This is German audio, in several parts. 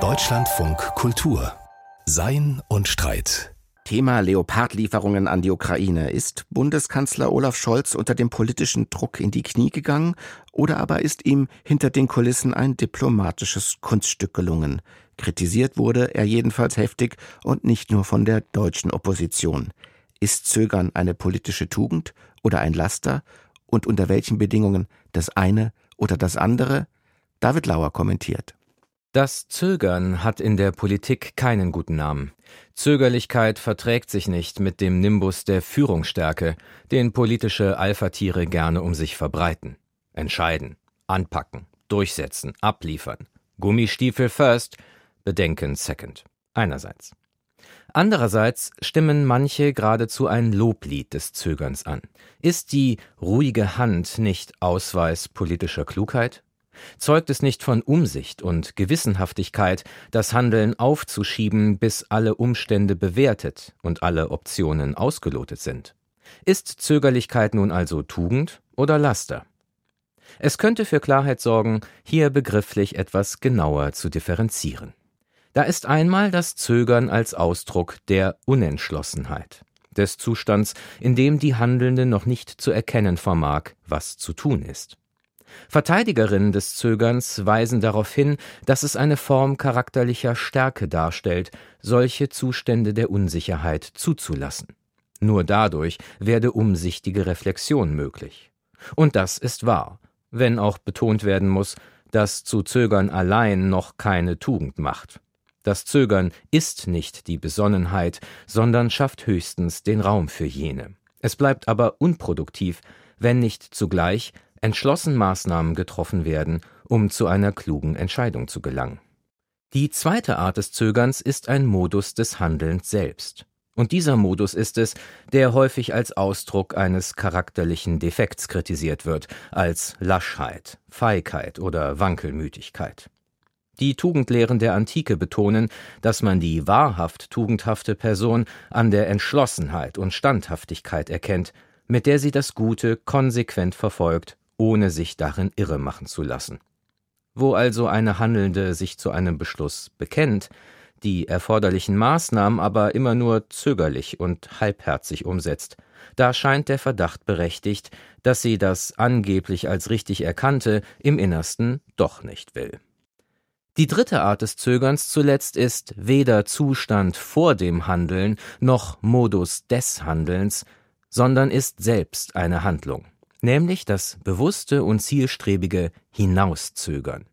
Deutschlandfunk Kultur Sein und Streit Thema Leopardlieferungen an die Ukraine. Ist Bundeskanzler Olaf Scholz unter dem politischen Druck in die Knie gegangen oder aber ist ihm hinter den Kulissen ein diplomatisches Kunststück gelungen? Kritisiert wurde er jedenfalls heftig und nicht nur von der deutschen Opposition. Ist Zögern eine politische Tugend oder ein Laster? Und unter welchen Bedingungen das eine oder das andere? David Lauer kommentiert. Das Zögern hat in der Politik keinen guten Namen. Zögerlichkeit verträgt sich nicht mit dem Nimbus der Führungsstärke, den politische Alphatiere gerne um sich verbreiten. Entscheiden, anpacken, durchsetzen, abliefern. Gummistiefel first, Bedenken second. Einerseits. Andererseits stimmen manche geradezu ein Loblied des Zögerns an. Ist die ruhige Hand nicht Ausweis politischer Klugheit? Zeugt es nicht von Umsicht und Gewissenhaftigkeit, das Handeln aufzuschieben, bis alle Umstände bewertet und alle Optionen ausgelotet sind? Ist Zögerlichkeit nun also Tugend oder Laster? Es könnte für Klarheit sorgen, hier begrifflich etwas genauer zu differenzieren. Da ist einmal das Zögern als Ausdruck der Unentschlossenheit, des Zustands, in dem die Handelnde noch nicht zu erkennen vermag, was zu tun ist. Verteidigerinnen des Zögerns weisen darauf hin, dass es eine Form charakterlicher Stärke darstellt, solche Zustände der Unsicherheit zuzulassen. Nur dadurch werde umsichtige Reflexion möglich. Und das ist wahr, wenn auch betont werden muss, dass zu Zögern allein noch keine Tugend macht. Das Zögern ist nicht die Besonnenheit, sondern schafft höchstens den Raum für jene. Es bleibt aber unproduktiv, wenn nicht zugleich entschlossen Maßnahmen getroffen werden, um zu einer klugen Entscheidung zu gelangen. Die zweite Art des Zögerns ist ein Modus des Handelns selbst. Und dieser Modus ist es, der häufig als Ausdruck eines charakterlichen Defekts kritisiert wird, als Laschheit, Feigheit oder Wankelmütigkeit. Die Tugendlehren der Antike betonen, dass man die wahrhaft tugendhafte Person an der Entschlossenheit und Standhaftigkeit erkennt, mit der sie das Gute konsequent verfolgt ohne sich darin irre machen zu lassen. Wo also eine Handelnde sich zu einem Beschluss bekennt, die erforderlichen Maßnahmen aber immer nur zögerlich und halbherzig umsetzt, da scheint der Verdacht berechtigt, dass sie das angeblich als richtig Erkannte im Innersten doch nicht will. Die dritte Art des Zögerns zuletzt ist weder Zustand vor dem Handeln noch Modus des Handelns, sondern ist selbst eine Handlung nämlich das bewusste und zielstrebige Hinauszögern.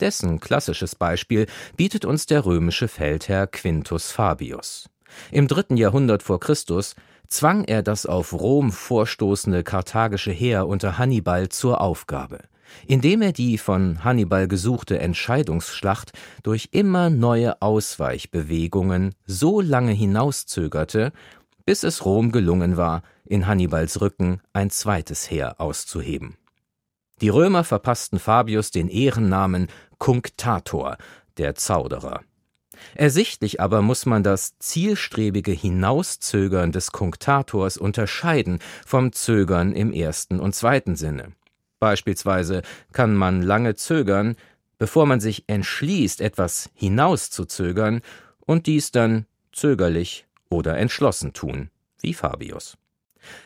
Dessen klassisches Beispiel bietet uns der römische Feldherr Quintus Fabius. Im dritten Jahrhundert vor Christus zwang er das auf Rom vorstoßende karthagische Heer unter Hannibal zur Aufgabe, indem er die von Hannibal gesuchte Entscheidungsschlacht durch immer neue Ausweichbewegungen so lange hinauszögerte, bis es Rom gelungen war, in Hannibals Rücken ein zweites Heer auszuheben. Die Römer verpassten Fabius den Ehrennamen Cunctator, der Zauderer. Ersichtlich aber muss man das zielstrebige Hinauszögern des Cunctators unterscheiden vom Zögern im ersten und zweiten Sinne. Beispielsweise kann man lange zögern, bevor man sich entschließt, etwas hinauszuzögern, und dies dann zögerlich oder entschlossen tun, wie Fabius.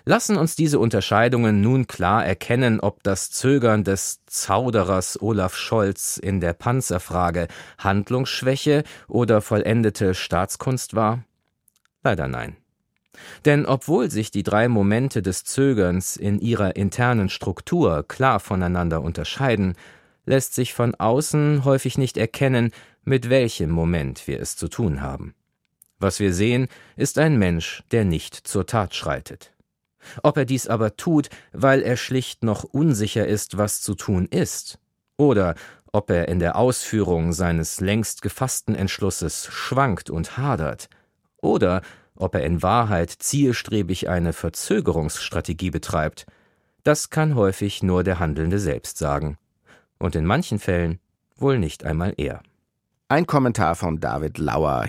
Lassen uns diese Unterscheidungen nun klar erkennen, ob das Zögern des Zauderers Olaf Scholz in der Panzerfrage Handlungsschwäche oder vollendete Staatskunst war? Leider nein. Denn obwohl sich die drei Momente des Zögerns in ihrer internen Struktur klar voneinander unterscheiden, lässt sich von außen häufig nicht erkennen, mit welchem Moment wir es zu tun haben. Was wir sehen, ist ein Mensch, der nicht zur Tat schreitet. Ob er dies aber tut, weil er schlicht noch unsicher ist, was zu tun ist, oder ob er in der Ausführung seines längst gefassten Entschlusses schwankt und hadert, oder ob er in Wahrheit zielstrebig eine Verzögerungsstrategie betreibt, das kann häufig nur der Handelnde selbst sagen, und in manchen Fällen wohl nicht einmal er. Ein Kommentar von David Lauer.